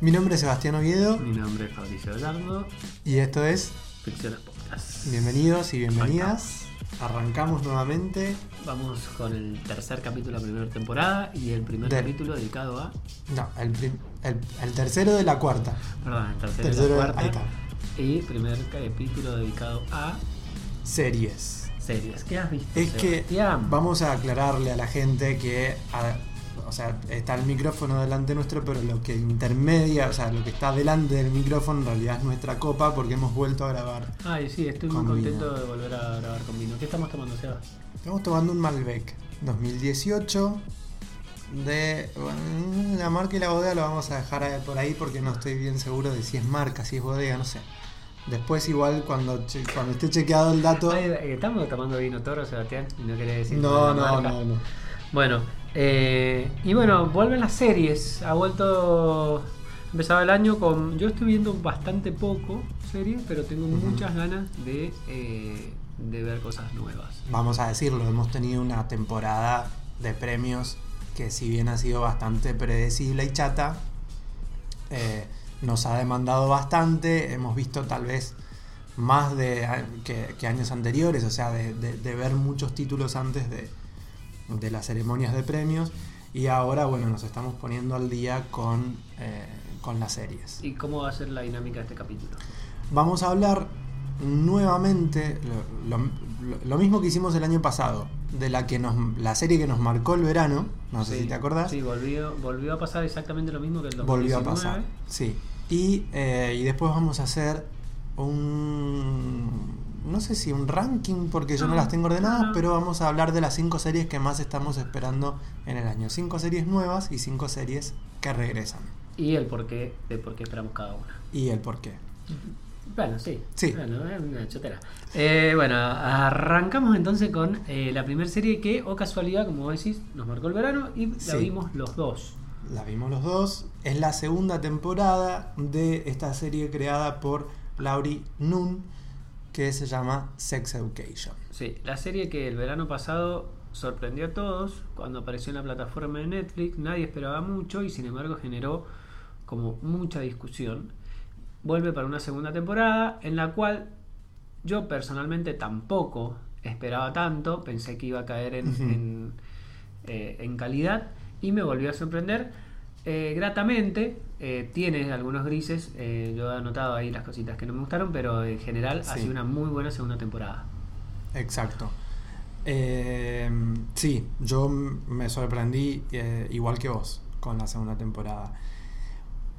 Mi nombre es Sebastián Oviedo Mi nombre es Fabricio Gallardo, y esto es Ficciones Podcast. Bienvenidos y bienvenidas. Arrancamos nuevamente. Vamos con el tercer capítulo de la primera temporada y el primer capítulo dedicado a. No, el, prim- el- el tercero de la cuarta. Perdón, el tercero, Tercero, de la cuarta. ahí está. Y primer capítulo dedicado a Series. series. ¿Qué has visto? Es que Sebastián? vamos a aclararle a la gente que, a- o sea, está el micrófono delante nuestro, pero lo que intermedia, o sea, lo que está delante del micrófono en realidad es nuestra copa porque hemos vuelto a grabar. Ay, sí, estoy muy Con contento vino. de volver a grabar con vino. ¿Qué estamos tomando, Seba? Estamos tomando un Malbec 2018 de bueno, la marca y la bodega lo vamos a dejar por ahí porque no estoy bien seguro de si es marca, si es bodega, no sé. Después igual cuando, che- cuando esté chequeado el dato... Ay, eh, estamos tomando vino toro, Sebastián, no decir. No, no, no, no. Bueno, eh, y bueno, vuelven las series. Ha vuelto. Empezado el año con. Yo estoy viendo bastante poco series, pero tengo muchas ganas de, eh, de ver cosas nuevas. Vamos a decirlo, hemos tenido una temporada de premios que si bien ha sido bastante predecible y chata, eh, nos ha demandado bastante, hemos visto tal vez más de, que, que años anteriores, o sea, de, de- de ver muchos títulos antes de, de las ceremonias de premios y ahora, bueno, nos estamos poniendo al día con, eh, con las series. ¿Y cómo va a ser la dinámica de este capítulo? Vamos a hablar nuevamente lo, lo- lo mismo que hicimos el año pasado, de la que nos la serie que nos marcó el verano, no sé si te acordás, Sí, volvió, volvió a pasar exactamente lo mismo que el 2019. volvió a pasar. Sí. Y, eh, y después vamos a hacer un no sé si un ranking porque yo no, No, las tengo ordenadas, pero vamos a hablar de las cinco series que más estamos esperando en el año. Cinco series nuevas y cinco series que regresan. Y el porqué de por qué esperamos cada una. Y el por qué. Bueno, sí. Sí. Bueno, es una chotera. Eh, bueno, arrancamos entonces con eh, la primera serie que, o casualidad, como vos decís, nos marcó el verano y la Sí. vimos los dos. La vimos los dos. Es la segunda temporada de esta serie creada por Laurie Nun, que se llama Sex Education. Sí, la serie que el verano pasado sorprendió a todos cuando apareció en la plataforma de Netflix, nadie esperaba mucho y sin embargo generó como mucha discusión. Vuelve para una segunda temporada en la cual yo personalmente tampoco esperaba tanto, pensé que iba a caer en, en, eh, en calidad y me volvió a sorprender eh, gratamente. Eh, tiene algunos grises, eh, yo he anotado ahí las cositas que no me gustaron, pero en general ha sido una muy buena segunda temporada. Exacto. Eh, sí, yo me sorprendí igual que vos con la segunda temporada.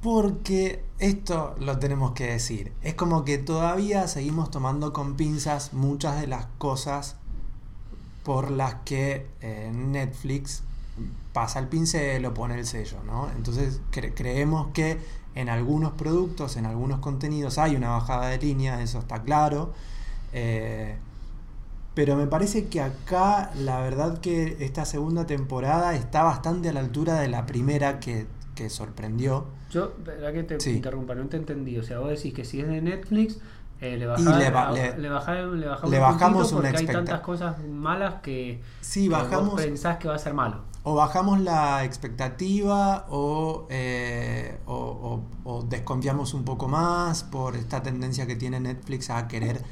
Porque esto lo tenemos que decir. Es como que todavía seguimos tomando con pinzas muchas de las cosas por las que eh, Netflix pasa el pincel o pone el sello, ¿no? Entonces cre- creemos que en algunos productos, en algunos contenidos hay una bajada de línea, eso está claro. Eh, pero me parece que acá la verdad que esta segunda temporada está bastante a la altura de la primera que, que sorprendió. Yo, verdad que te Sí. interrumpa, no te entendí. O sea, vos decís que si es de Netflix, eh, le, le ba- a- le- le bajá- le bajamos, le un bajamos una porque hay tantas cosas malas que, Sí, que vos pensás que va a ser malo. O bajamos la expectativa o, eh, o, o- o desconfiamos un poco más por esta tendencia que tiene Netflix a querer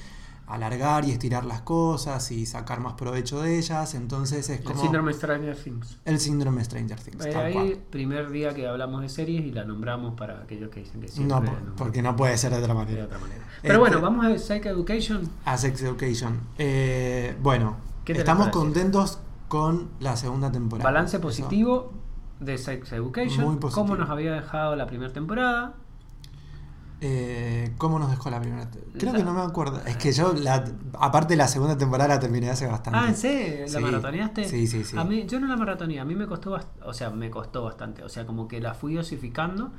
alargar y estirar las cosas y sacar más provecho de ellas. Entonces es El como síndrome Stranger Things. el síndrome Stranger Things. Eh, ahí, cual. primer día que hablamos de series y la nombramos para aquellos que dicen que siempre No, por- porque no puede ser de otra de manera. otra manera. Este- Pero bueno, vamos a Psych Education. A Sex Education. Eh, bueno, ¿Qué te estamos contentos con la segunda temporada. Balance Eso. positivo de Sex Education. Muy positivo. Cómo nos había dejado la primera temporada. Eh, ¿Cómo nos dejó la primera? Creo La- que no me acuerdo. Es que yo, la, aparte la segunda temporada la terminé hace bastante. Ah, ¿en serio? ¿La Sí. maratoneaste? Sí, sí, sí. A mí, yo no la maratoneé, a mí me costó, o sea, me costó bastante, o sea, como que la fui dosificando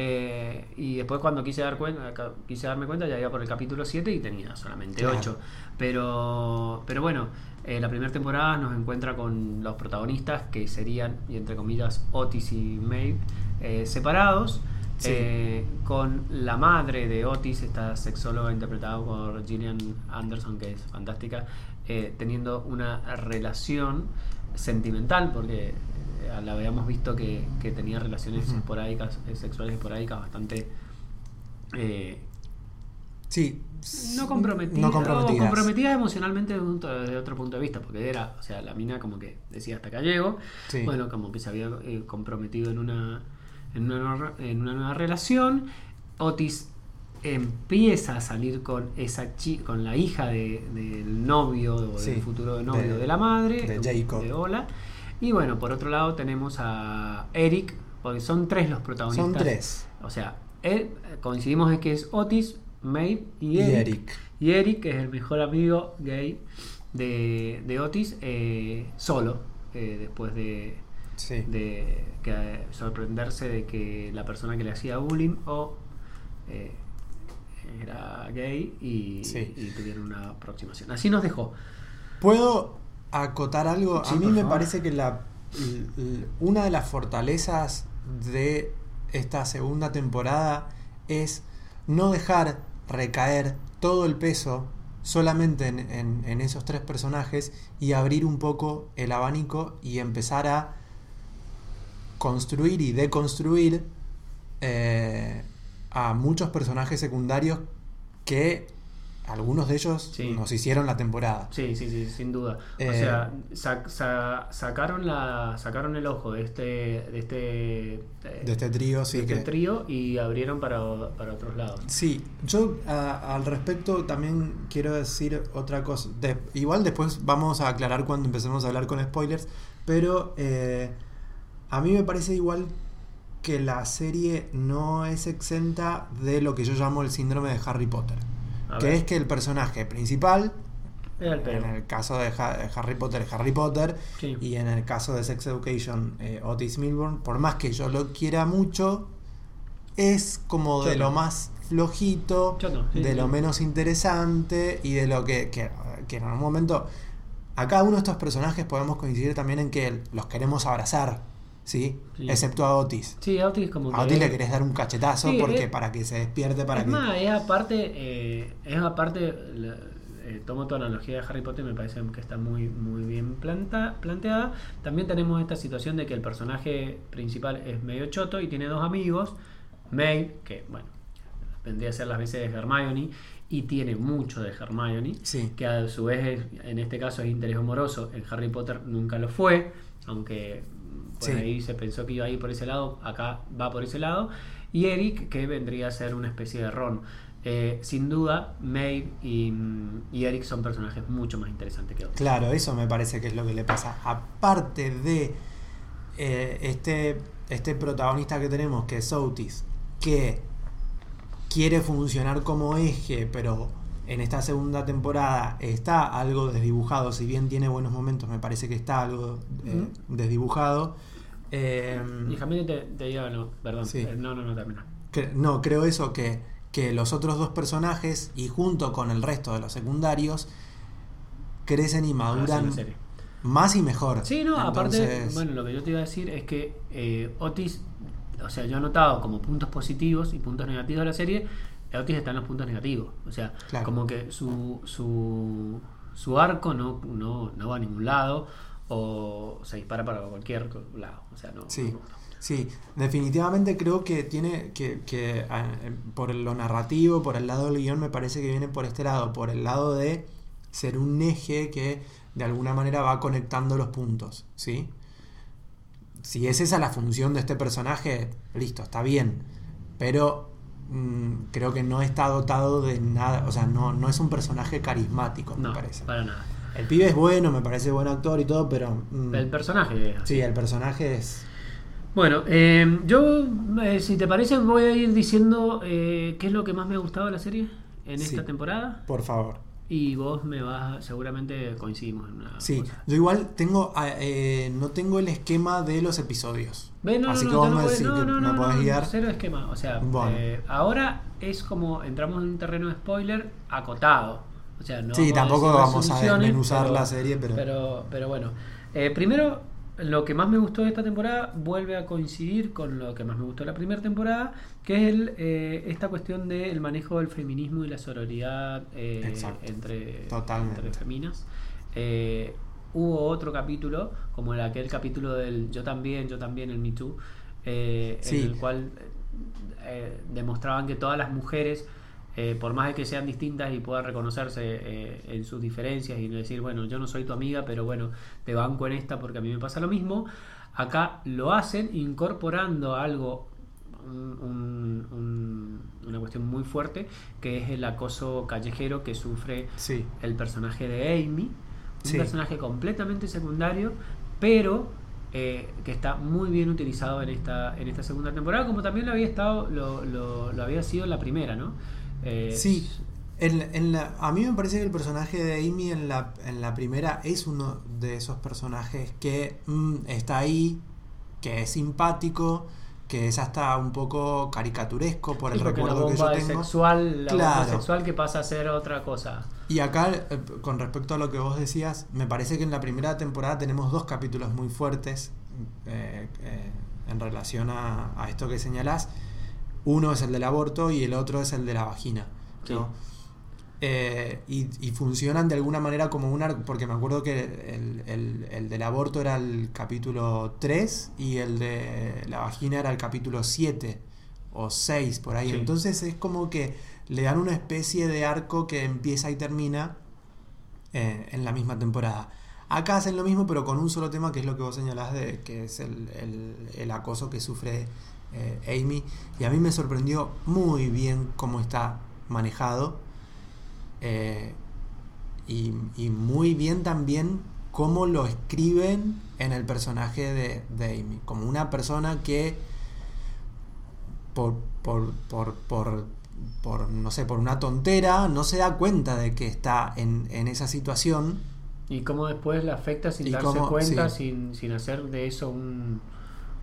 eh, y después cuando quise dar cuenta, ca- quise darme cuenta ya iba por el capítulo 7 y tenía solamente Claro. 8. Pero, pero bueno, eh, la primera temporada nos encuentra con los protagonistas que serían, y entre comillas, Otis y Maeve, eh, separados. Sí. eh, con la madre de Otis, esta sexóloga interpretada por Gillian Anderson, que es fantástica, eh, teniendo una relación sentimental, porque la habíamos visto que, que tenía relaciones esporádicas, eh, sexuales esporádicas bastante... eh, Sí. no comprometidas, No comprometidas. comprometidas emocionalmente desde, otro punto de vista, porque era, o sea, la mina como que decía hasta acá llego, Sí. bueno, como que se había eh, comprometido en una, en una, nueva, en una nueva relación. Otis empieza a salir con esa con la hija de- del novio o Sí, del futuro novio de- de, la madre, de Jacob. de Ola. Y bueno, por otro lado tenemos a Eric, porque son tres los protagonistas. Son tres. O sea, él- coincidimos en que es Otis, Maeve y Y Eric. Eric. Y Eric, que es el mejor amigo gay de, de Otis, eh, solo, eh, después de, Sí. de que, eh, sorprenderse de que la persona que le hacía bullying o eh, era gay y, Sí. y tuvieron una aproximación. Así nos dejó. ¿Puedo acotar algo? Sí, a mí me favor. parece que la, una de las fortalezas de esta segunda temporada es no dejar recaer todo el peso solamente en, en- en esos tres personajes y abrir un poco el abanico y empezar a construir y deconstruir eh, a muchos personajes secundarios que algunos de ellos Sí. nos hicieron la temporada. Sí, sí, sí, sin duda. o Eh, sea, sa- sa- sacaron la sacaron el ojo de este de este De este trío, sí de este que... trío y abrieron para, para otros lados. Sí, yo a- al respecto también quiero decir otra cosa. De- igual después vamos a aclarar cuando empecemos a hablar con spoilers, pero eh, a mí me parece igual que la serie no es exenta de lo que yo llamo el síndrome de Harry Potter. A que ver. es que el personaje principal, el en el caso de, Ha- de Harry Potter es Harry Potter, Sí. y en el caso de Sex Education, eh, Otis Milburn, por más que yo lo quiera mucho, es como de lo más flojito, Choto, sí, de sí. lo menos interesante y de lo que, que, que en algún momento a cada uno de estos personajes podemos coincidir también en que los queremos abrazar, ¿sí? Sí. Excepto a Otis. Sí, a Otis como A que Otis le querés dar un cachetazo Sí, porque para que se despierte, para es que... más, es aparte, eh, es aparte, la- eh, tomo tu analogía de Harry Potter, me parece que está muy, muy bien planta, planteada. También tenemos esta situación de que el personaje principal es medio choto y tiene dos amigos, Maeve, que bueno, vendría a ser las veces de Hermione, y tiene mucho de Hermione, Sí. que a su vez es- en este caso es interés amoroso, en Harry Potter nunca lo fue, aunque por Sí. ahí se pensó que iba a ir por ese lado, acá va por ese lado, y Eric que vendría a ser una especie de Ron. Eh, sin duda, Maeve y, y Eric son personajes mucho más interesantes que otros. Claro, eso me parece que es lo que le pasa. Aparte de eh, este, este protagonista que tenemos, que es Otis, que quiere funcionar como eje, pero en esta segunda temporada está algo desdibujado, si bien tiene buenos momentos, me parece que está algo eh, desdibujado. Eh, Y Jamie te, te diga, no, perdón, Sí. eh, no, no, no, termina. Cre- no, creo eso, que, que los otros dos personajes, y junto con el resto de los secundarios, crecen y sí, maduran más y mejor. Sí, no, aparte, bueno, lo que yo te iba a decir es que eh, Otis, o sea, yo he notado como puntos positivos y puntos negativos de la serie, Otis está en los puntos negativos. O sea, Claro. como que su, su, su arco no, no, no va a ningún lado o se dispara para cualquier lado. O sea, no. Sí. no- Sí, definitivamente creo que tiene que, que ah, por lo narrativo, por el lado del guion, me parece que viene por este lado, por el lado de ser un eje que de alguna manera va conectando los puntos, ¿sí? Si es esa la función de este personaje, listo, está bien, pero mm, creo que no está dotado de nada, o sea, no, no es un personaje carismático, me parece. para nada. El pibe es bueno, me parece buen actor y todo, pero... mm, El personaje es así. sí, el personaje es... Bueno, eh, yo, eh, si te parece, voy a ir diciendo eh, qué es lo que más me ha gustado de la serie en Sí. esta temporada. Por favor. Y vos me vas, seguramente coincidimos en una Sí, cosa. yo igual tengo, ah, eh, no tengo el esquema de los episodios. Ve, no, Así no, que no, vos te me decís que no, no, me no, podés no, guiar. Cero esquema. O sea, Bueno. eh, ahora es como entramos en un terreno de spoiler acotado. O sea, no Sí, tampoco vamos a desmenuzar la serie, pero- pero, pero bueno. Eh, primero, lo que más me gustó de esta temporada vuelve a coincidir con lo que más me gustó de la primera temporada, que es el, eh, esta cuestión del manejo del feminismo y la sororidad eh, entre, entre feminas. Eh, hubo otro capítulo, como el, aquel capítulo del Yo también, yo también, el Me Too, Sí. en el cual demostraban que todas las mujeres, eh, por más de que sean distintas y puedan reconocerse eh, en sus diferencias y decir, bueno, yo no soy tu amiga, pero bueno, te banco en esta porque a mí me pasa lo mismo, acá lo hacen incorporando algo un- un- un- una cuestión muy fuerte que es el acoso callejero que sufre Sí. el personaje de Amy, un Sí. personaje completamente secundario, pero eh, que está muy bien utilizado en esta, en esta segunda temporada, como también lo había estado, lo, lo- lo había sido en la primera, ¿no? Sí. En, en la, a mí me parece que el personaje de Amy en la, en la primera es uno de esos personajes que mm, está ahí, que es simpático, que es hasta un poco caricaturesco por el la recuerdo que yo tengo. sexual, la bomba Claro. sexual que pasa a ser otra cosa. Y acá, eh, con respecto a lo que vos decías, me parece que en la primera temporada tenemos dos capítulos muy fuertes eh, eh, en relación a, a esto que señalás. Uno es el del aborto y el otro es el de la vagina. Sí. ¿no? Eh, y, y funcionan de alguna manera como un arco, porque me acuerdo que el, el- el del aborto era el capítulo 3 y el de la vagina era el capítulo 7 o 6 por ahí. Sí. Entonces es como que le dan una especie de arco que empieza y termina eh, en la misma temporada. Acá hacen lo mismo, pero con un solo tema, que es lo que vos señalás, de, que es el, el- el acoso que sufre eh, Amy. Y a mí me sorprendió muy bien cómo está manejado. eh, y, y muy bien también cómo lo escriben en el personaje de, de Amy. Como una persona que por, por, por, por, por, no sé, por una tontera, no se da cuenta de que está en, en esa situación. Y cómo después la afecta sin Y darse cómo- cuenta, sí. sin, sin hacer de eso un,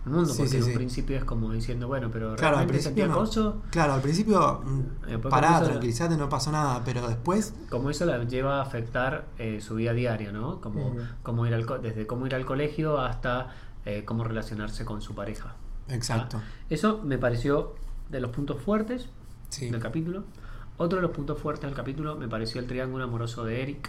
un mundo, Sí, porque sí, en un sí. principio es como diciendo, bueno, pero Claro, al realmente sentí principio no. acoso, Claro, al principio, mm, Después pará, tranquilízate, no pasó nada, pero después, como eso la lleva a afectar eh, su vida diaria, ¿no? Como, ir al co- desde cómo ir al colegio hasta eh, cómo relacionarse con su pareja. exacto. Ah, Eso me pareció de los puntos fuertes del capítulo. Otro de los puntos fuertes del capítulo me pareció el triángulo amoroso de Eric.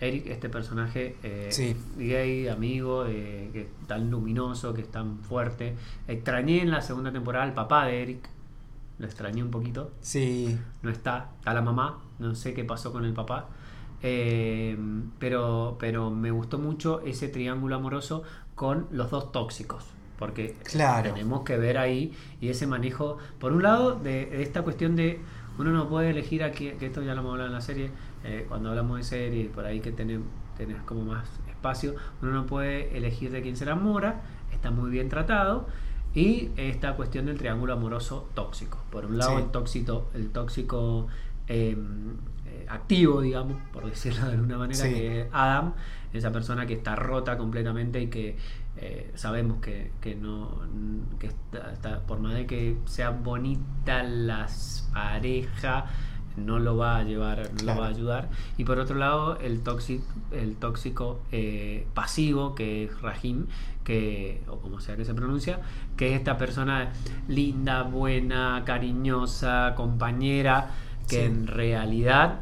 Eric, este personaje eh, Sí. gay, amigo, eh, que es tan luminoso, que es tan fuerte. Extrañé en la segunda temporada al papá de Eric. Lo extrañé un poquito. Sí, No está. Está la mamá. No sé qué pasó con el papá. Eh, pero, pero me gustó mucho ese triángulo amoroso con los dos tóxicos. Porque Claro. tenemos que ver ahí y ese manejo, por un lado, de, de esta cuestión de uno no puede elegir a quién, que esto ya lo hemos hablado en la serie, eh, cuando hablamos de serie, por ahí que tenés, tenés como más espacio, uno no puede elegir de quién se enamora, está muy bien tratado. Y esta cuestión del triángulo amoroso tóxico. Por un lado, Sí. el tóxico, el tóxico eh, eh, activo, digamos, por decirlo de alguna manera, Sí. que es Adam, esa persona que está rota completamente y que eh, sabemos que, que no que está, está- por más de que sea bonita la pareja no lo va a llevar no Claro. lo va a ayudar y por otro lado el tóxico el tóxico eh, pasivo que es Rahim que o como sea que se pronuncia que es esta persona linda buena cariñosa compañera que Sí. en realidad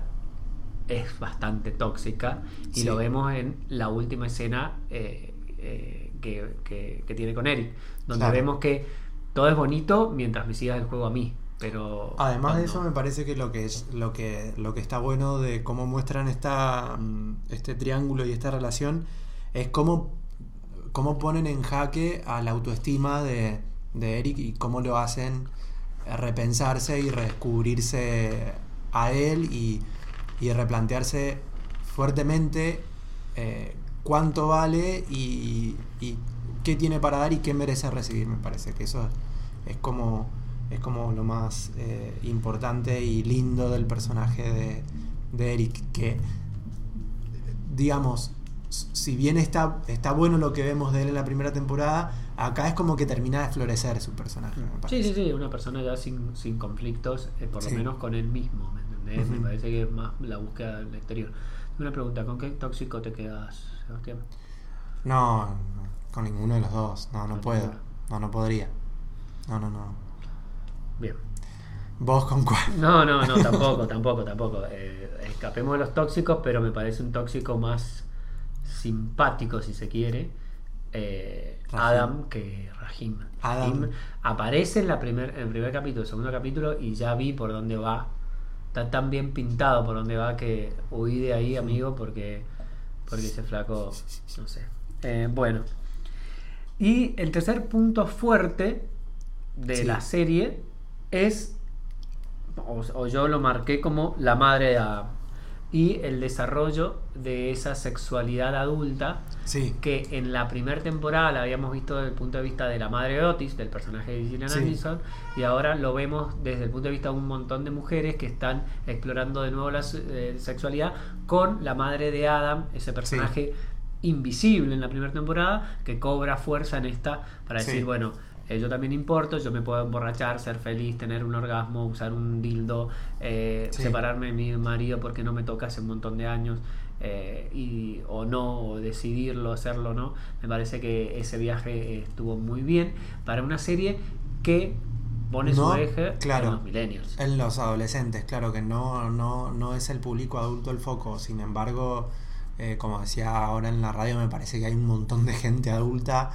es bastante tóxica y Sí. lo vemos en la última escena eh, eh, que, que- que tiene con Eric, donde Claro. vemos que todo es bonito mientras me sigas el juego a mí. Pero Además de eso me parece que lo que es lo que lo que está bueno de cómo muestran esta mm, este triángulo y esta relación es cómo, cómo ponen en jaque a la autoestima de, de Eric y cómo lo hacen repensarse y redescubrirse a él y, y replantearse fuertemente eh, cuánto vale y, y qué tiene para dar y qué merece recibir. Me parece que eso es como es como lo más eh, importante y lindo del personaje de, de Eric, que digamos, si bien está, está bueno lo que vemos de él en la primera temporada, acá es como que termina de florecer su personaje. Sí, sí, sí, una persona ya sin, sin conflictos, eh, por Sí. lo menos con él mismo, ¿me entendés? Me parece que es más la búsqueda del exterior. Una pregunta, ¿con qué tóxico te quedas, Sebastián? No, con ninguno de los dos, no, no puedo, no, no podría. No, no, no. Bien. ¿Vos con cuál? No, no, no, tampoco, tampoco, tampoco. Eh, escapemos de los tóxicos, pero me parece un tóxico más simpático, si se quiere, eh. Adam que Rahim. Adam. Rahim aparece en, la primer, en el primer capítulo, el segundo capítulo, y ya vi por dónde va. Está tan bien pintado por dónde va que huí de ahí, amigo, porque, porque ese flaco, no sé. Eh, bueno. Y el tercer punto fuerte de Sí. la serie es, o, o yo lo marqué como la madre de Adam, y el desarrollo de esa sexualidad adulta Sí. que en la primera temporada la habíamos visto desde el punto de vista de la madre de Otis, del personaje de Gillian Sí. Anderson, y ahora lo vemos desde el punto de vista de un montón de mujeres que están explorando de nuevo la eh, sexualidad con la madre de Adam, ese personaje invisible en la primera temporada, que cobra fuerza en esta para decir, bueno, eh, yo también importo, yo me puedo emborrachar, ser feliz, tener un orgasmo, usar un dildo, eh, Sí. separarme de mi marido porque no me toca hace un montón de años, eh, y, o no, o decidirlo, hacerlo o no. Me parece que ese viaje estuvo muy bien para una serie que pone No, su eje claro. en los millennials. En los adolescentes, claro que no, no, no es el público adulto el foco. Sin embargo, eh, como decía ahora en la radio, me parece que hay un montón de gente adulta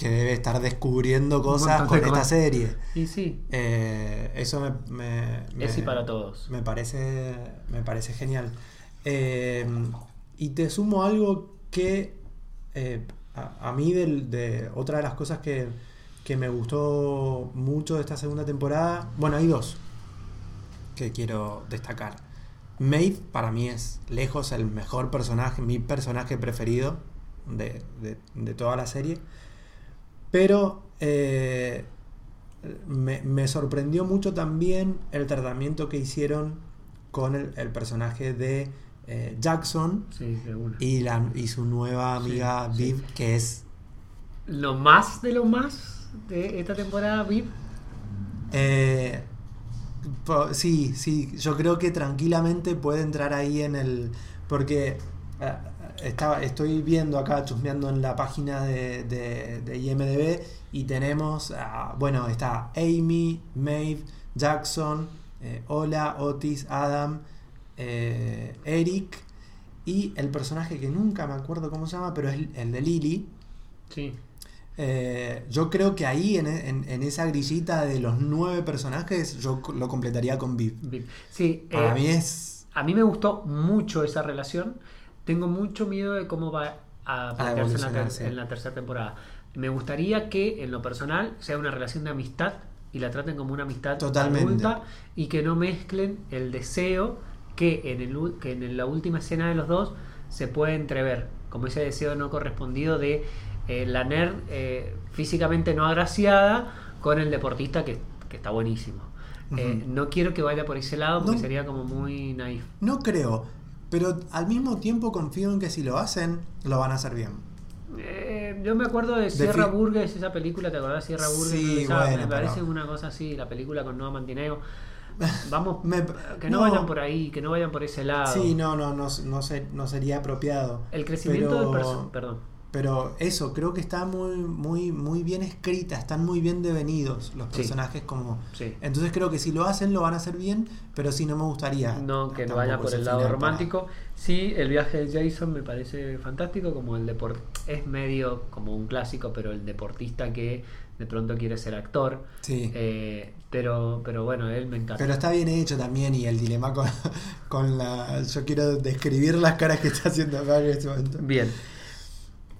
que debe estar descubriendo cosas con esta serie. Y sí, Eh, eso me, me- me- es y para todos. me parece, me parece genial. Eh, y te sumo algo que eh, a, a mí del- de otra de las cosas que, que me gustó mucho de esta segunda temporada, bueno, hay dos que quiero destacar. Maeve para mí es lejos el mejor personaje, mi personaje preferido de, de- de toda la serie. Pero eh, me, me sorprendió mucho también el tratamiento que hicieron con el, el personaje de eh, Jackson Sí, de una. y, la, y su nueva amiga Sí, sí. Viv, que es Lo más de lo más de esta temporada, VIP. Eh, po- sí, sí, yo creo que tranquilamente puede entrar ahí en el... Porque estaba, estoy viendo acá, chusmeando en la página de, de- de IMDB y tenemos, bueno, está Amy, Maeve, Jackson, eh, Ola, Otis, Adam, eh, Eric y el personaje que nunca me acuerdo cómo se llama, pero es el de Lily. Sí. Eh, yo creo que ahí, en, en- en esa grillita de los nueve personajes, yo lo completaría con Viv. Sí, Para eh, mí es. A mí me gustó mucho esa relación. Tengo mucho miedo de cómo va a plantearse en la, ter- en la tercera temporada. Me gustaría que en lo personal sea una relación de amistad y la traten como una amistad Totalmente. adulta y que no mezclen el deseo que en, el, que en la última escena de los dos se puede entrever, como ese deseo no correspondido de eh, la nerd eh, físicamente no agraciada con el deportista que, que está buenísimo. Eh, no quiero que vaya por ese lado porque No. sería como muy naif. No creo, pero al mismo tiempo confío en que si lo hacen, lo van a hacer bien. Eh, yo me acuerdo de Sierra fi- Burgess, esa película, ¿te acordás de Sierra Burgess? Sí, Esa, bueno, me parece pero- una cosa así, la película con Noah Mantineo. Vamos, Me- que no, no. vayan por ahí, que no vayan por ese lado. Sí, no, no, no, no, no sería apropiado. El crecimiento pero, del personaje, perdón. Pero eso, creo que está muy, muy, muy bien escrita, están muy bien devenidos los Sí. personajes como. Sí. Entonces creo que si lo hacen lo van a hacer bien, pero sí no me gustaría. No, que no vaya por el lado romántico. Sí, el viaje de Jason me parece fantástico, como el deporte es medio como un clásico, pero el deportista que de pronto quiere ser actor. Sí. Eh, pero, pero bueno, él me encanta. Pero está bien hecho también y el dilema con, con la... Yo quiero describir las caras que está haciendo Mario en este momento. Bien.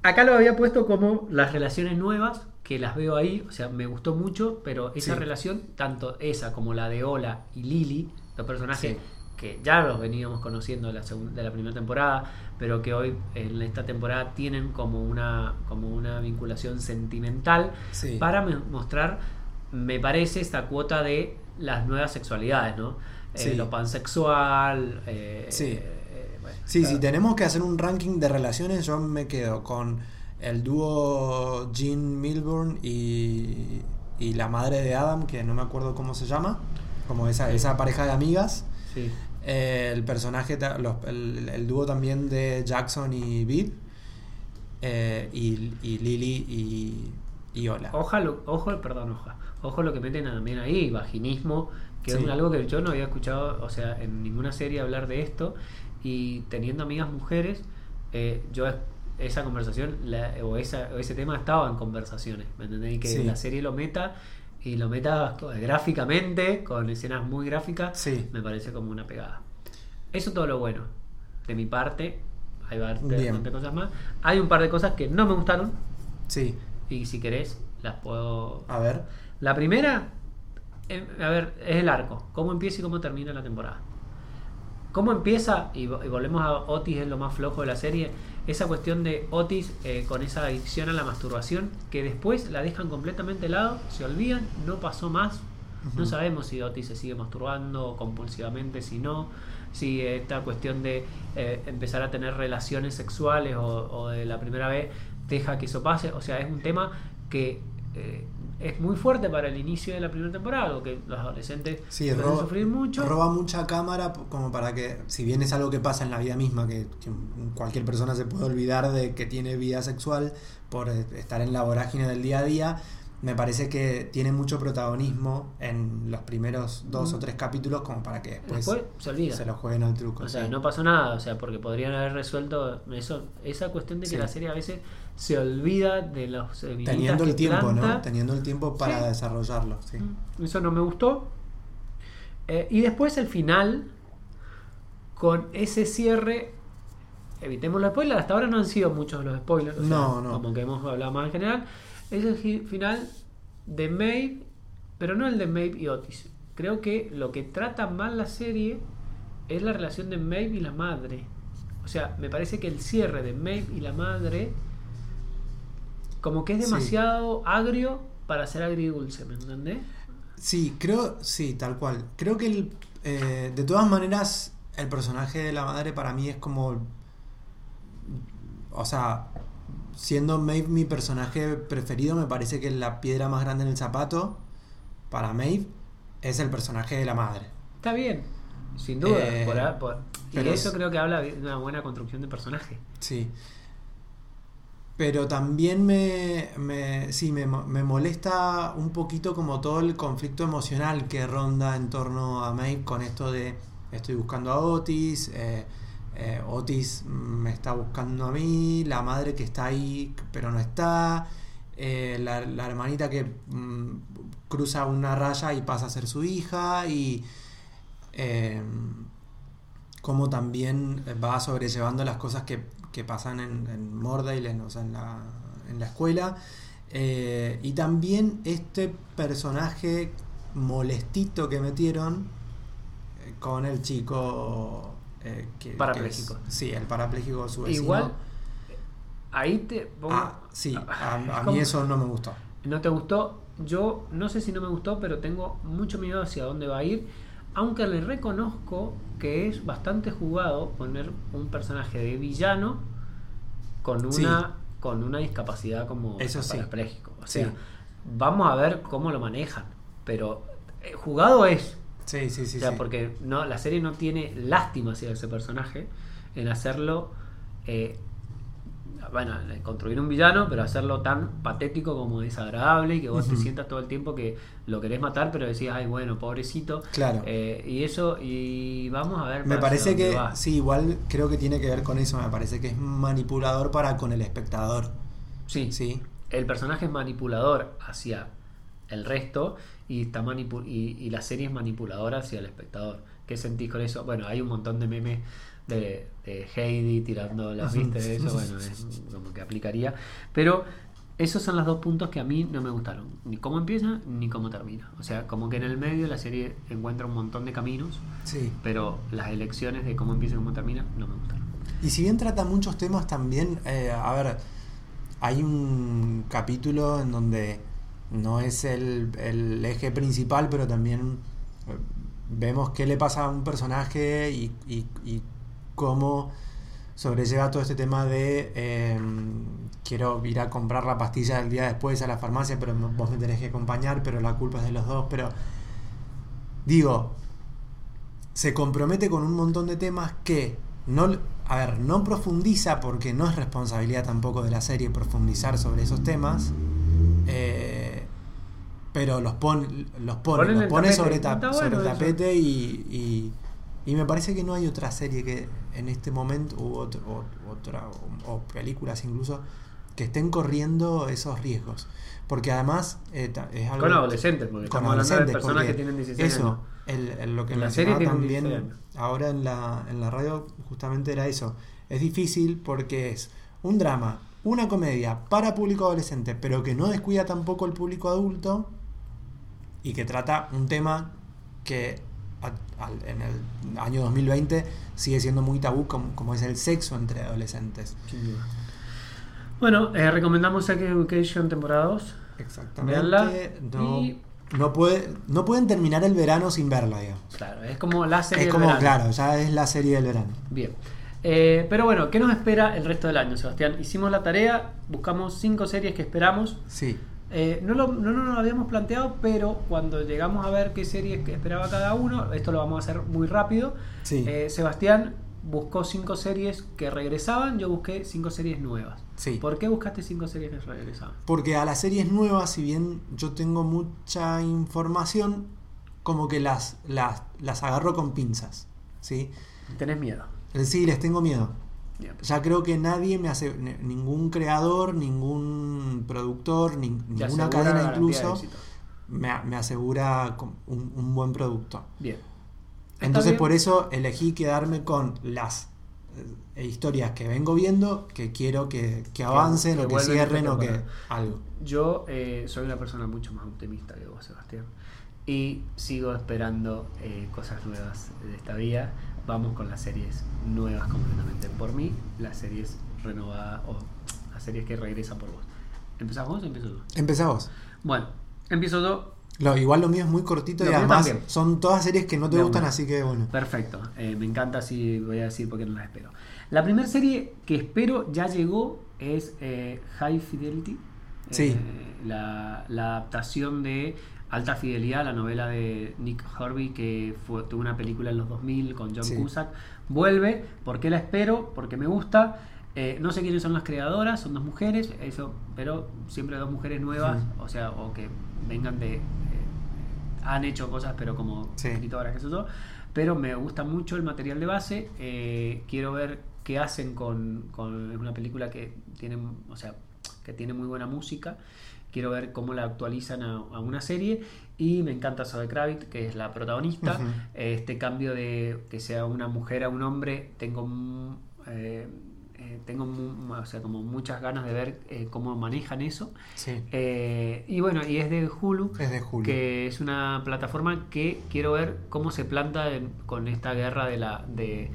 Acá lo había puesto como las relaciones nuevas, que las veo ahí, o sea, me gustó mucho, pero esa Sí. relación, tanto esa como la de Ola y Lily, los personajes Sí. que ya los veníamos conociendo de la, segun- de la primera temporada, pero que hoy en esta temporada tienen como una, como una vinculación sentimental, Sí. para me- mostrar, me parece, esta cuota de las nuevas sexualidades, ¿no? Eh, lo pansexual, eh, Sí. bueno, Sí, claro. si tenemos que hacer un ranking de relaciones, yo me quedo con el dúo Jean Milburn y, y la madre de Adam, que no me acuerdo cómo se llama, como esa, Sí. esa pareja de amigas. Sí. Eh, el personaje, los- el, el dúo también de Jackson y Viv. eh, y, y Lily y, y Ola. Oja, lo- ojo, perdón, oja. Ojo lo que meten también ahí, vaginismo, que Sí. es algo que yo no había escuchado, o sea, en ninguna serie hablar de esto. Y teniendo amigas mujeres, eh, yo es- esa conversación la- o, esa, o ese tema estaba en conversaciones, ¿me entendés? Y que Sí. la serie lo meta y lo meta gráficamente, con escenas muy gráficas, Sí. me parece como una pegada. Eso todo lo bueno. De mi parte, hay bastante cosas más. Hay un par de cosas que no me gustaron Sí. y si querés las puedo... A ver. La primera, eh, a ver, es el arco. ¿Cómo empieza y cómo termina la temporada? ¿Cómo empieza? Y, vo- y volvemos a Otis, es lo más flojo de la serie. Esa cuestión de Otis eh, con esa adicción a la masturbación, que después la dejan completamente de lado, se olvidan, no pasó más. No sabemos si Otis se sigue masturbando compulsivamente, si no. Si esta cuestión de eh, empezar a tener relaciones sexuales o, o de la primera vez deja que eso pase. O sea, es un tema que eh, es muy fuerte para el inicio de la primera temporada, que los adolescentes Sí, pueden roba, sufrir mucho. roba mucha cámara como para que, si bien es algo que pasa en la vida misma, que, que cualquier persona se puede olvidar de que tiene vida sexual por eh, estar en la vorágine del día a día, me parece que tiene mucho protagonismo en los primeros dos Mm. o tres capítulos como para que después, Después se se lo jueguen al truco. O sea, sí. no pasó nada, o sea, porque podrían haber resuelto eso, esa cuestión de que Sí. la serie a veces se olvida de los Teniendo el tiempo, ¿no? Teniendo el tiempo para Sí. desarrollarlo. Sí. Mm, Eso no me gustó. Eh, y después el final, con ese cierre, evitemos los spoilers, hasta ahora no han sido muchos los spoilers, o sea, No, no. como que hemos hablado más en general, es el final de Maeve, pero no el de Maeve y Otis. Creo que lo que trata mal la serie es la relación de Maeve y la madre. O sea, me parece que el cierre de Maeve y la madre como que es Sí. demasiado agrio para ser agridulce, ¿me entendés? Sí, creo, sí, tal cual. Creo que el, eh, de todas maneras el personaje de la madre para mí es como, o sea, siendo Maeve mi personaje preferido, me parece que la piedra más grande en el zapato para Maeve es el personaje de la madre. Está bien, sin duda. Eh, por a- por- y eso es- creo que habla de una buena construcción de personaje. Sí. Pero también me, sí, me, me molesta un poquito como todo el conflicto emocional que ronda en torno a Maeve con esto de estoy buscando a Otis, eh, eh, Otis me está buscando a mí, la madre que está ahí pero no está, eh, la, hermanita que mm, cruza una raya y pasa a ser su hija y... cómo también va sobrellevando las cosas que, que pasan en, en Mordale, en, o sea, en, la, en la escuela. Eh, y también este personaje molestito que metieron eh, con el chico eh, que, Parapléjico. que es- sí, el parapléjico su vecino. Igual, ahí te pongo- Ah, sí, a, a mí eso no me gustó. ¿No te gustó? Yo no sé si no me gustó, pero tengo mucho miedo hacia dónde va a ir. Aunque le reconozco que es bastante jugado poner un personaje de villano con una, Sí. con una discapacidad como Eso sí. O Sí. sea, vamos a ver cómo lo manejan. Pero eh, jugado es. Sí, sí, sí. o sea, porque no, la serie no tiene lástima hacia ese personaje en hacerlo. eh, bueno, en construir un villano, pero hacerlo tan patético como desagradable y que vos te sientas todo el tiempo que lo querés matar, pero decías, ay, bueno, pobrecito. Claro. Eh, y eso, y vamos a ver. Me parece que, va. sí, igual creo que tiene que ver con eso. Me parece que es manipulador para con el espectador. Sí, Sí. el personaje es manipulador hacia el resto y, está manipu- y, y la serie es manipuladora hacia el espectador. ¿Qué sentís con eso? Bueno, hay un montón de memes de, de Heidi tirando las vistas de eso, bueno, es como que aplicaría. Pero esos son los dos puntos que a mí no me gustaron. Ni cómo empieza ni cómo termina. O sea, como que en el medio la serie encuentra un montón de caminos, Sí. pero las elecciones de cómo empieza y cómo termina no me gustaron. Y si bien trata muchos temas también, eh, a ver, hay un capítulo en donde no es el, el eje principal, pero también eh, vemos qué le pasa a un personaje y, y- y cómo sobrelleva todo este tema de eh, quiero ir a comprar la pastilla del día después a la farmacia, pero vos me tenés que acompañar, pero la culpa es de los dos, pero digo, se compromete con un montón de temas que no, a ver, no profundiza porque no es responsabilidad tampoco de la serie profundizar sobre esos temas, eh, pero los pone, los pone, los el sobre, ta- el tapete y, y, Y me parece que no hay otra serie que en este momento, u otro, o, otra, o, o películas incluso, que estén corriendo esos riesgos. Porque además eh, es algo... Con adolescentes, porque con estamos hablando de adolescentes, personas que tienen 16 eso, años. el, el- lo que tienen también 16 ahora en la, en la radio justamente era eso. Es difícil porque es un drama, una comedia para público adolescente, pero que no descuida tampoco el público adulto y que trata un tema que en el año 2020 sigue siendo muy tabú como, como es el sexo entre adolescentes. Bueno, eh, recomendamos Sex Education temporada 2. Exactamente. No, Y- no, puede, no pueden terminar el verano sin verla, digamos. Claro, es como la serie Es del como, verano. claro, ya es la serie del verano. Bien. Eh, pero bueno, ¿qué nos espera el resto del año, Sebastián? Hicimos la tarea, buscamos cinco series que esperamos. Sí. Eh, no, lo, no nos lo habíamos planteado, pero cuando llegamos a ver qué series que esperaba cada uno, esto lo vamos a hacer muy rápido. Sí. Eh, Sebastián buscó cinco series que regresaban, yo busqué cinco series nuevas. Sí. ¿Por qué buscaste cinco series que regresaban? Porque a las series nuevas, si bien yo tengo mucha información, como que las, las, las agarro con pinzas. ¿sí? ¿Tenés miedo? Eh, Sí, les tengo miedo. Ya creo que nadie me hace, ni- ningún creador, ningún productor, ni- ninguna cadena incluso me, me asegura un, un buen producto. Bien. Entonces bien. por eso elegí quedarme con las eh, historias que vengo viendo, que quiero que, que avancen que o que cierren o que algo. Yo eh, soy una persona mucho más optimista que vos, Sebastián. Y sigo esperando eh, cosas nuevas de esta vida. Vamos con las series nuevas completamente. Por mí, las series renovadas o las series que regresan por vos. ¿Empezás vos o empiezo yo? Empezá vos. Bueno, empiezo yo. Lo, igual lo mío es muy cortito Lo y además también. son todas series que no te De gustan, una. así que bueno. Perfecto. Eh, me encanta, así voy a decir porque no las espero. La primera serie que espero ya llegó es eh, High Fidelity. Sí. Eh, la, la adaptación de Alta Fidelidad, la novela de Nick Horby, que fue, tuvo una película en los 2000 con John Sí. Cusack. Vuelve. ¿Por qué la espero? Porque me gusta. Eh, no sé quiénes son las creadoras, son dos mujeres, eso, pero siempre dos mujeres nuevas, o sea, o que vengan de. eh, han hecho cosas, pero como escritoras, qué sé yo. Pero me gusta mucho el material de base. quiero ver qué hacen con, con- una película que tiene, o sea, que tiene muy buena música. Quiero ver cómo la actualizan a, a una serie. Y me encanta Zoe Kravitz, que es la protagonista. Este cambio de que sea una mujer a un hombre, tengo eh, eh, tengo o sea, como muchas ganas de ver eh, cómo manejan eso. Sí. Eh, y bueno, y es de Hulu, Es de que es una plataforma que quiero ver cómo se planta en- con esta guerra de la de,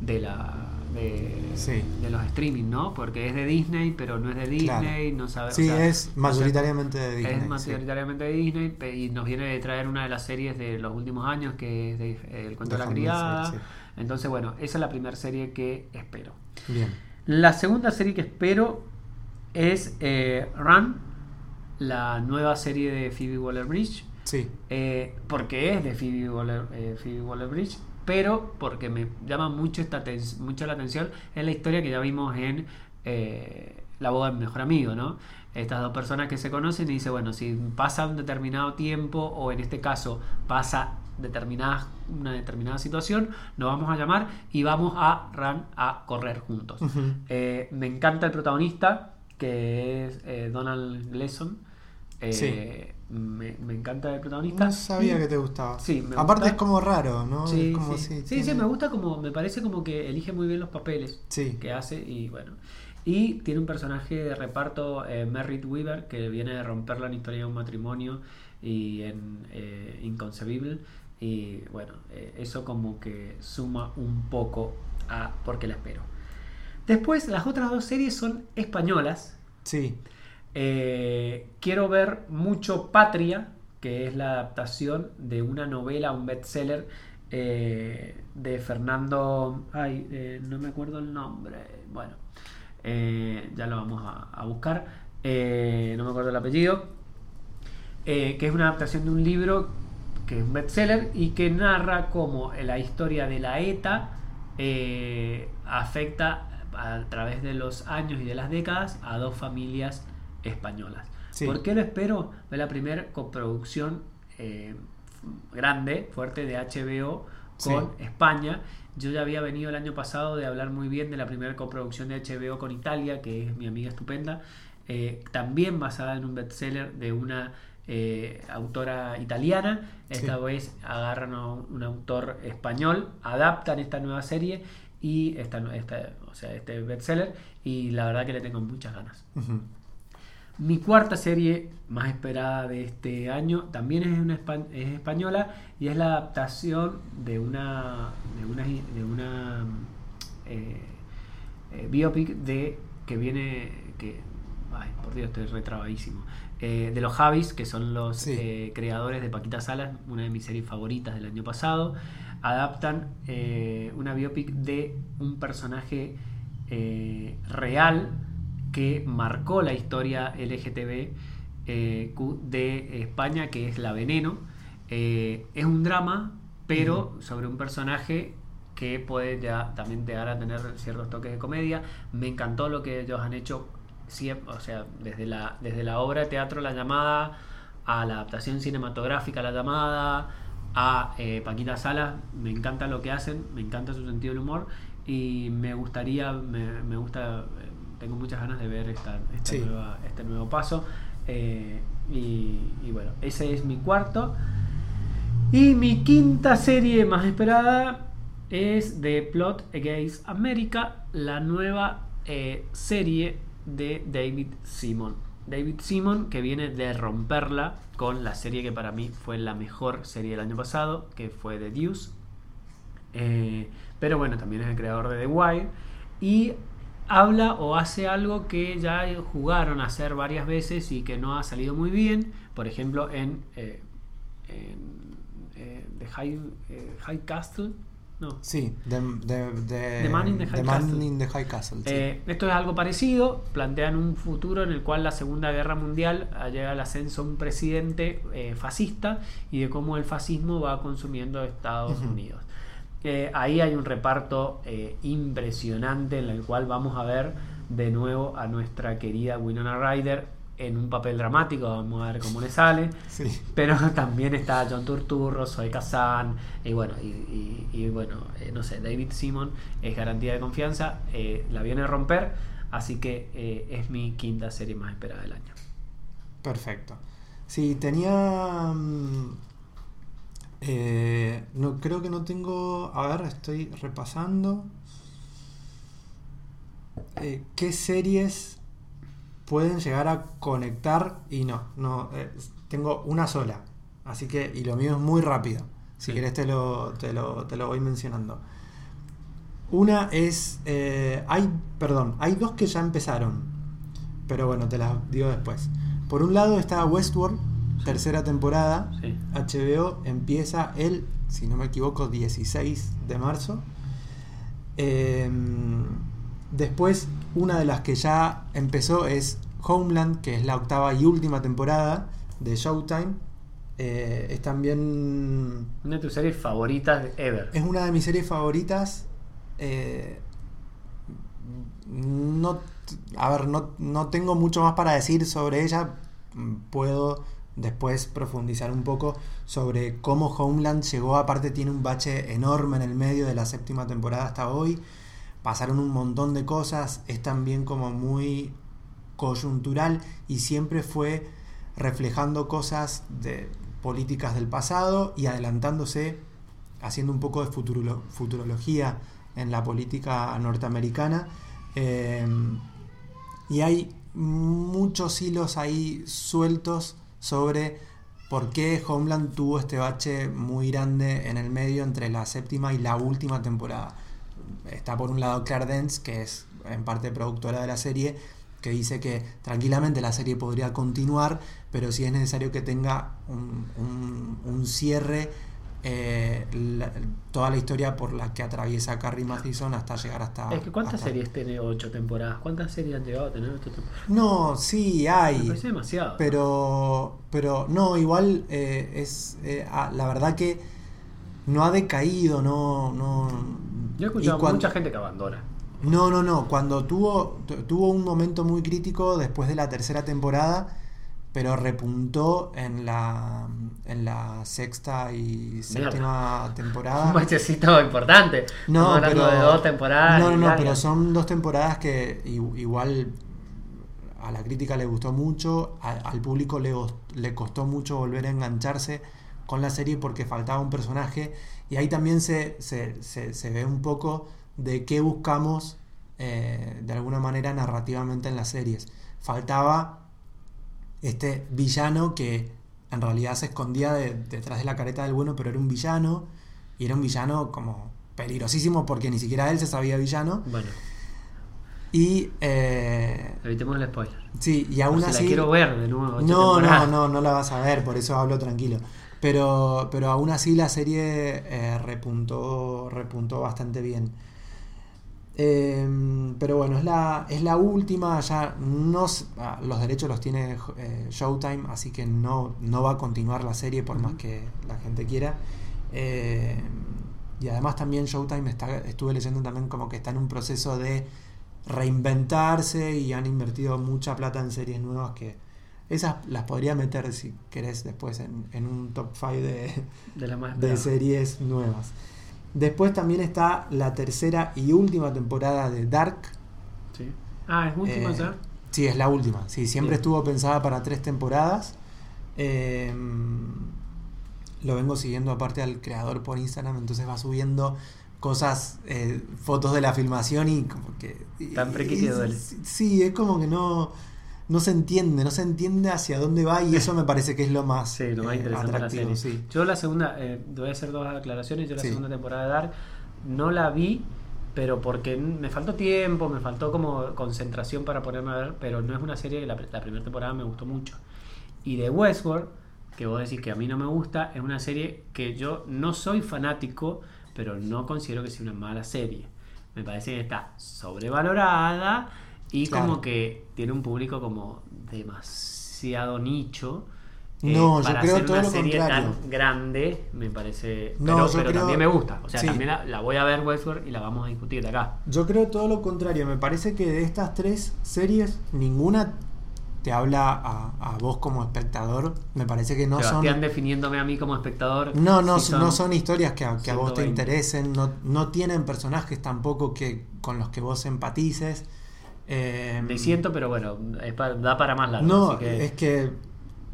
de la de, Sí. de los streaming, ¿no? Porque es de Disney, pero no es de Disney, no sabe, o Sí, sea, es mayoritariamente de Disney. es sí. mayoritariamente de Disney y nos viene de traer una de las series de los últimos años que es de, eh, El cuento de, la criada. Entonces, bueno, esa es la primera serie que espero. Bien. La segunda serie que espero es eh, Run, la nueva serie de Phoebe Waller-Bridge, Sí. eh, porque es de Phoebe Waller, eh, Phoebe Waller-Bridge, pero porque me llama mucho, esta mucho la atención es la historia que ya vimos en eh, La boda de mi mejor amigo, ¿no? Estas dos personas que se conocen y dice, bueno, si pasa un determinado tiempo o en este caso pasa determinada, una determinada situación, nos vamos a llamar y vamos a run a correr juntos. Eh, me encanta el protagonista, que es eh, Donald Gleason. Sí. Me, me encanta el protagonista. No sabía Y- que te gustaba. Sí, me Aparte gusta. es como raro, ¿no? Sí, es como sí. sí, sí, tiene- me gusta como, me parece como que elige muy bien los papeles Sí. que hace y bueno. Y tiene un personaje de reparto, eh, Merritt Weaver, que viene de romperla en Historia de un matrimonio y en eh, Inconcebible. Y bueno, eh, eso como que suma un poco a por qué la espero. Después, las otras dos series son españolas. Sí. Eh, quiero ver mucho Patria, que es la adaptación de una novela, un bestseller eh, de Fernando. Ay, eh, no me acuerdo el nombre. Bueno, ya lo vamos a, a buscar. No me acuerdo el apellido. Que es una adaptación de un libro que es un bestseller y que narra cómo la historia de la ETA afecta a través de los años y de las décadas a dos familias españolas. Sí. ¿Por qué lo espero? Es la primera coproducción eh, grande, fuerte de HBO con España. Yo ya había venido el año pasado de hablar muy bien de la primera coproducción de HBO con Italia, que es mi amiga estupenda, eh, también basada en un bestseller de una eh, autora italiana. Esta vez agarran a un, autor español, adaptan esta nueva serie y esta, esta, o sea, este bestseller y la verdad que le tengo muchas ganas. Mi cuarta serie más esperada de este año también es, una, es española y es la adaptación de una de una, de una eh, eh, biopic de que viene que ay por Dios estoy retrabadísimo eh, de los Javis que son los creadores de Paquita Salas una de mis series favoritas del año pasado adaptan una biopic de un personaje real que marcó la historia LGTB eh, de España, que es La Veneno. Eh, es un drama, pero sobre un personaje que puede ya también llegar a tener ciertos toques de comedia. Me encantó lo que ellos han hecho, o sea, desde la, desde la obra de teatro La Llamada, a la adaptación cinematográfica La Llamada, a eh, Paquita Salas, me encanta lo que hacen, me encanta su sentido del humor y me gustaría, me, me gusta tengo muchas ganas de ver esta, este nuevo paso. Eh, y, bueno, ese es mi cuarto. Y mi quinta serie más esperada es The Plot Against America, la nueva eh, serie de David Simon. David Simon que viene de romperla con la serie que para mí fue la mejor serie del año pasado, que fue The Deuce. Eh, pero bueno, también es el creador de The Wire. Y habla o hace algo que ya jugaron a hacer varias veces y que no ha salido muy bien. Por ejemplo, en, eh, eh, The High, eh, High, Castle. No. Sí, The, Man in the High Castle. esto es algo parecido. Plantean un futuro en el cual la Segunda Guerra Mundial llega al ascenso un presidente fascista y de cómo el fascismo va consumiendo Estados Unidos ahí hay un reparto eh, impresionante en el cual vamos a ver de nuevo a nuestra querida Winona Ryder en un papel dramático, vamos a ver cómo le sale. Pero también está John Turturro, Zoe Kazan, y bueno, y, bueno, eh, no sé, David Simon es garantía de confianza, eh, la viene a romper, así que es mi quinta serie más esperada del año. Perfecto. Sí, tenía mm, eh, no, creo que no tengo. A ver, estoy repasando. Eh, ¿Qué series pueden llegar a conectar? Y no, no. Eh, tengo una sola. Así que, y lo mío es muy rápido. Si querés te lo, te lo, te lo voy mencionando. Una es. hay. Perdón, hay dos que ya empezaron. Pero bueno, te las digo después. Por un lado está Westworld tercera temporada. HBO empieza el, si no me equivoco, 16 de marzo. Em, después, una de las que ya empezó es Homeland, que es la octava y última temporada de Showtime. Eh, es también. Una de tus series favoritas ever. Es una de mis series favoritas. Eh, no, a ver, no, no tengo mucho más para decir sobre ella. Puedo después profundizar un poco sobre cómo Homeland llegó, aparte tiene un bache enorme en el medio de la séptima temporada hasta hoy, pasaron un montón de cosas, es también como muy coyuntural y siempre fue reflejando cosas de políticas del pasado y adelantándose, haciendo un poco de futurología en la política norteamericana. Eh, y hay muchos hilos ahí sueltos sobre por qué Homeland tuvo este bache muy grande en el medio entre la séptima y la última temporada. Está por un lado Claire Dance, que es en parte productora de la serie, que dice que tranquilamente la serie podría continuar, pero si es necesario que tenga un, un cierre eh, toda la historia por la que atraviesa Carrie Mathison hasta llegar hasta. Es que ¿cuántas series tiene ocho temporadas? ¿Cuántas series han llegado a tener ocho temporadas? No, sí, hay. Me parece demasiado. Pero, pero no, igual eh, es. Eh, ah, la verdad que no ha decaído, no. no Yo he escuchado mucha gente que abandona. No, no, no. Cuando tuvo, tuvo un momento muy crítico después de la tercera temporada pero repuntó en la, en la sexta y séptima temporada. Un bachecito importante. No, Estamos hablando pero, de dos temporadas. No, no, no, pero son dos temporadas que igual a la crítica le gustó mucho, a- al público le, le costó mucho volver a engancharse con la serie porque faltaba un personaje y ahí también se, se, se- se ve un poco de qué buscamos eh, de alguna manera narrativamente en las series. Faltaba este villano que en realidad se escondía de- detrás de la careta del bueno, pero era un villano y era un villano como peligrosísimo porque ni siquiera él se sabía villano Bueno, y eh, evitemos el spoiler. sí y aún si así la quiero ver de nuevo. no no no no la vas a ver por eso hablo tranquilo pero pero aún así la serie eh, repuntó repuntó bastante bien Eh, pero bueno, es la, es la última, ya no, ah, los derechos los tiene eh, Showtime, así que no, no va a continuar la serie por más que la gente quiera. Eh, y además también Showtime está, estuve leyendo también como que está en un proceso de reinventarse y han invertido mucha plata en series nuevas que esas las podría meter si querés después en, en un top 5 de, De la más de brava. series nuevas. Después también está la tercera y última temporada de Dark. Sí. Ah, es última Eh, ya. Sí, es la última. Sí, siempre estuvo pensada para tres temporadas. Eh, lo vengo siguiendo aparte al creador por Instagram, entonces va subiendo cosas, eh, fotos de la filmación y como que... Tan que duele. Sí, es como que no, no se entiende, no se entiende hacia dónde va y eso me parece que es lo más, Sí, lo más eh, interesante la atractivo. serie. sí. Yo la segunda, eh, voy a hacer dos aclaraciones. Yo la Sí. segunda temporada de Dark no la vi, pero porque me faltó tiempo, me faltó como concentración para ponerme a ver, pero no es una serie que la, la primera temporada me gustó mucho. Y de Westworld, que vos decís que a mí no me gusta, es una serie que yo no soy fanático, pero no considero que sea una mala serie. Me parece que está sobrevalorada y Claro. como que tiene un público como demasiado nicho. eh, No, yo para creo hacer todo una lo serie contrario. tan grande, me parece. No, pero yo pero creo- también me gusta. O sea, sí. también la, la voy a ver Westworld y la vamos a discutir de acá. Yo creo todo lo contrario. Me parece que de estas tres series, ninguna te habla a, a vos como espectador. Me parece que no Sebastián son. definiéndome a mí como espectador. No, no, si no son historias que a, que a vos te 120. interesen. No, no tienen personajes tampoco que con los que vos empatices. Eh, Me siento, pero bueno, da para más largo. No, así que- es que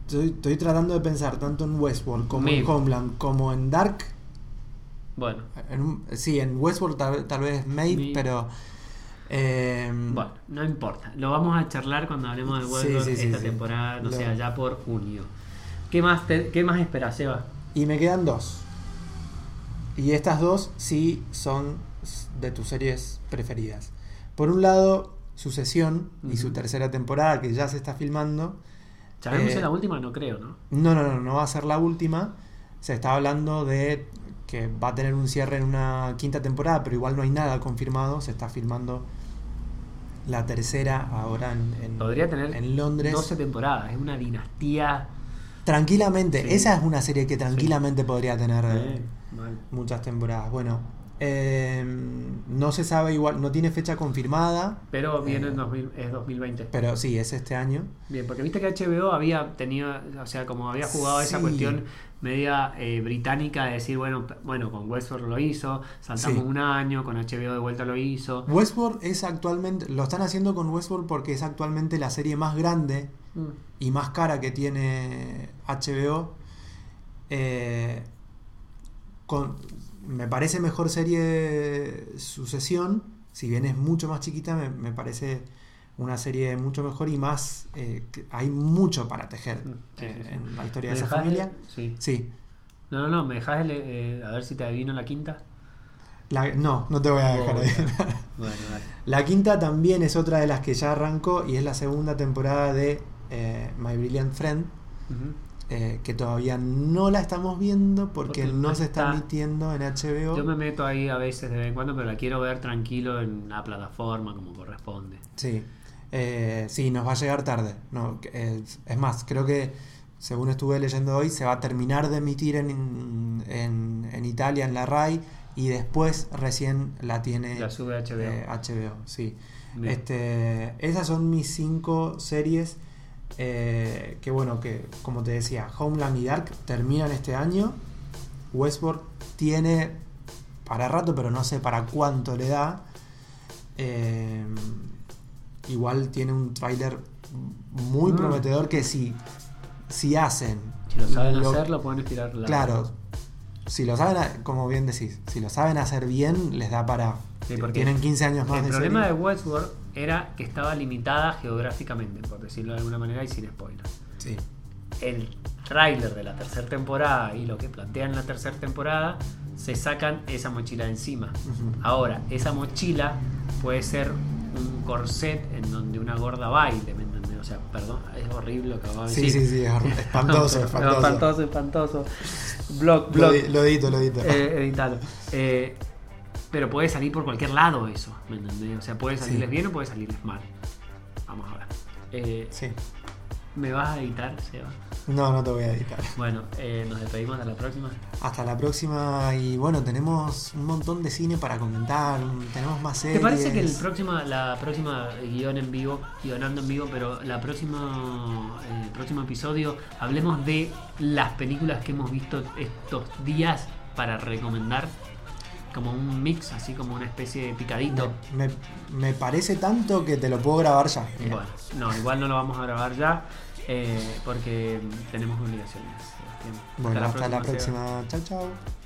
estoy, estoy tratando de pensar tanto en Westworld como en. Homeland como en Dark. Bueno, En sí, en Westworld tal, tal vez Maybe. pero. eh, bueno, no importa. Lo vamos a charlar cuando hablemos de Westworld sí, sí, esta sí. temporada, no Lo- sé, allá por junio. ¿Qué más, te- qué más esperas, Seba? Y me quedan dos. Y estas dos sí son de tus series preferidas. Por un lado, Sucesión y su tercera temporada que ya se está filmando. ¿Sabemos Eh, si la última? No creo, ¿no? No, no, no, no va a ser la última. Se está hablando de que va a tener un cierre en una quinta temporada, pero igual no hay nada confirmado. Se está filmando la tercera ahora en, en- Podría tener en Londres. 12 temporadas. Es una dinastía. Tranquilamente, Sí. esa es una serie que tranquilamente podría tener eh, Eh, muchas temporadas. Bueno, eh, no se sabe igual, no tiene fecha confirmada. Pero viene Eh, en 2000, es 2020. Pero sí, es este año. Bien, porque viste que HBO había tenido, o sea, como había jugado esa cuestión media eh, británica de decir, bueno, bueno, con Westworld lo hizo, saltamos Sí. un año, con HBO de vuelta lo hizo. Westworld es actualmente, lo están haciendo con Westworld porque es actualmente la serie más grande Mm. y más cara que tiene HBO. Eh, con, me parece mejor serie Sucesión, si bien es mucho más chiquita, me, me parece una serie mucho mejor y más. eh, que hay mucho para tejer sí, eh, sí, sí. en la historia ¿Me de esa familia. el- Sí. Sí. No, no, no, me dejas a ver si te adivino la quinta. La- no, no te voy a dejar Oh, ahí. Bueno, dale. La quinta también es otra de las que ya arrancó y es la segunda temporada de eh, My Brilliant Friend. Eh, que todavía no la estamos viendo porque, Porque no no se está está. emitiendo en HBO. Yo me meto ahí a veces de vez en cuando, pero la quiero ver tranquilo en la plataforma como corresponde. Sí, Eh, sí, nos va a llegar tarde. No, es, es más, creo que según estuve leyendo hoy, se va a terminar de emitir en, en, en Italia, en la RAI, y después recién la tiene La sube HBO. eh, HBO, sí. Bien. Este, esas son mis cinco series. Eh, que bueno, que como te decía, Homeland y Dark terminan este año. Westworld tiene para rato, pero no sé para cuánto le da. Eh, igual tiene un tráiler muy Mm. prometedor que si, si hacen... Si lo saben lo- hacer, lo pueden estirar la Claro, si lo saben, como bien decís, si lo saben hacer bien, les da para... Sí, tienen 15 años más El de problema de. Westworld era que estaba limitada geográficamente, por decirlo de alguna manera y sin spoiler. Sí. El tráiler de la tercera temporada y lo que plantean la tercera temporada se sacan esa mochila de encima. Ahora, esa mochila puede ser un corset en donde una gorda baile, ¿me entendés? O sea, perdón, es horrible lo que acabo de Sí, decir. sí, sí, es hor- espantoso, espantoso. espantoso, espantoso. Blog, Lo, blog. lo edito, lo edito. Eh, editalo. Eh, pero puede salir por cualquier lado eso, ¿me entendés? O sea, puede salirles Sí. bien o puede salirles mal. Vamos a ver. Eh, Sí. ¿Me vas a editar, Seba? No, no te voy a editar. Bueno, eh, nos despedimos hasta la próxima. Hasta la próxima y bueno, tenemos un montón de cine para comentar, tenemos más ¿Te series. parece que el próxima, la próxima guion en vivo, guionando en vivo, pero la próxima, el próximo episodio, hablemos de las películas que hemos visto estos días para recomendar? Como un mix, así como una especie de picadito. me, me parece tanto que te lo puedo grabar ya. Bueno, no, igual no lo vamos a grabar ya eh, porque tenemos obligaciones. Sebastián. Bueno, hasta la próxima. Chao, chao.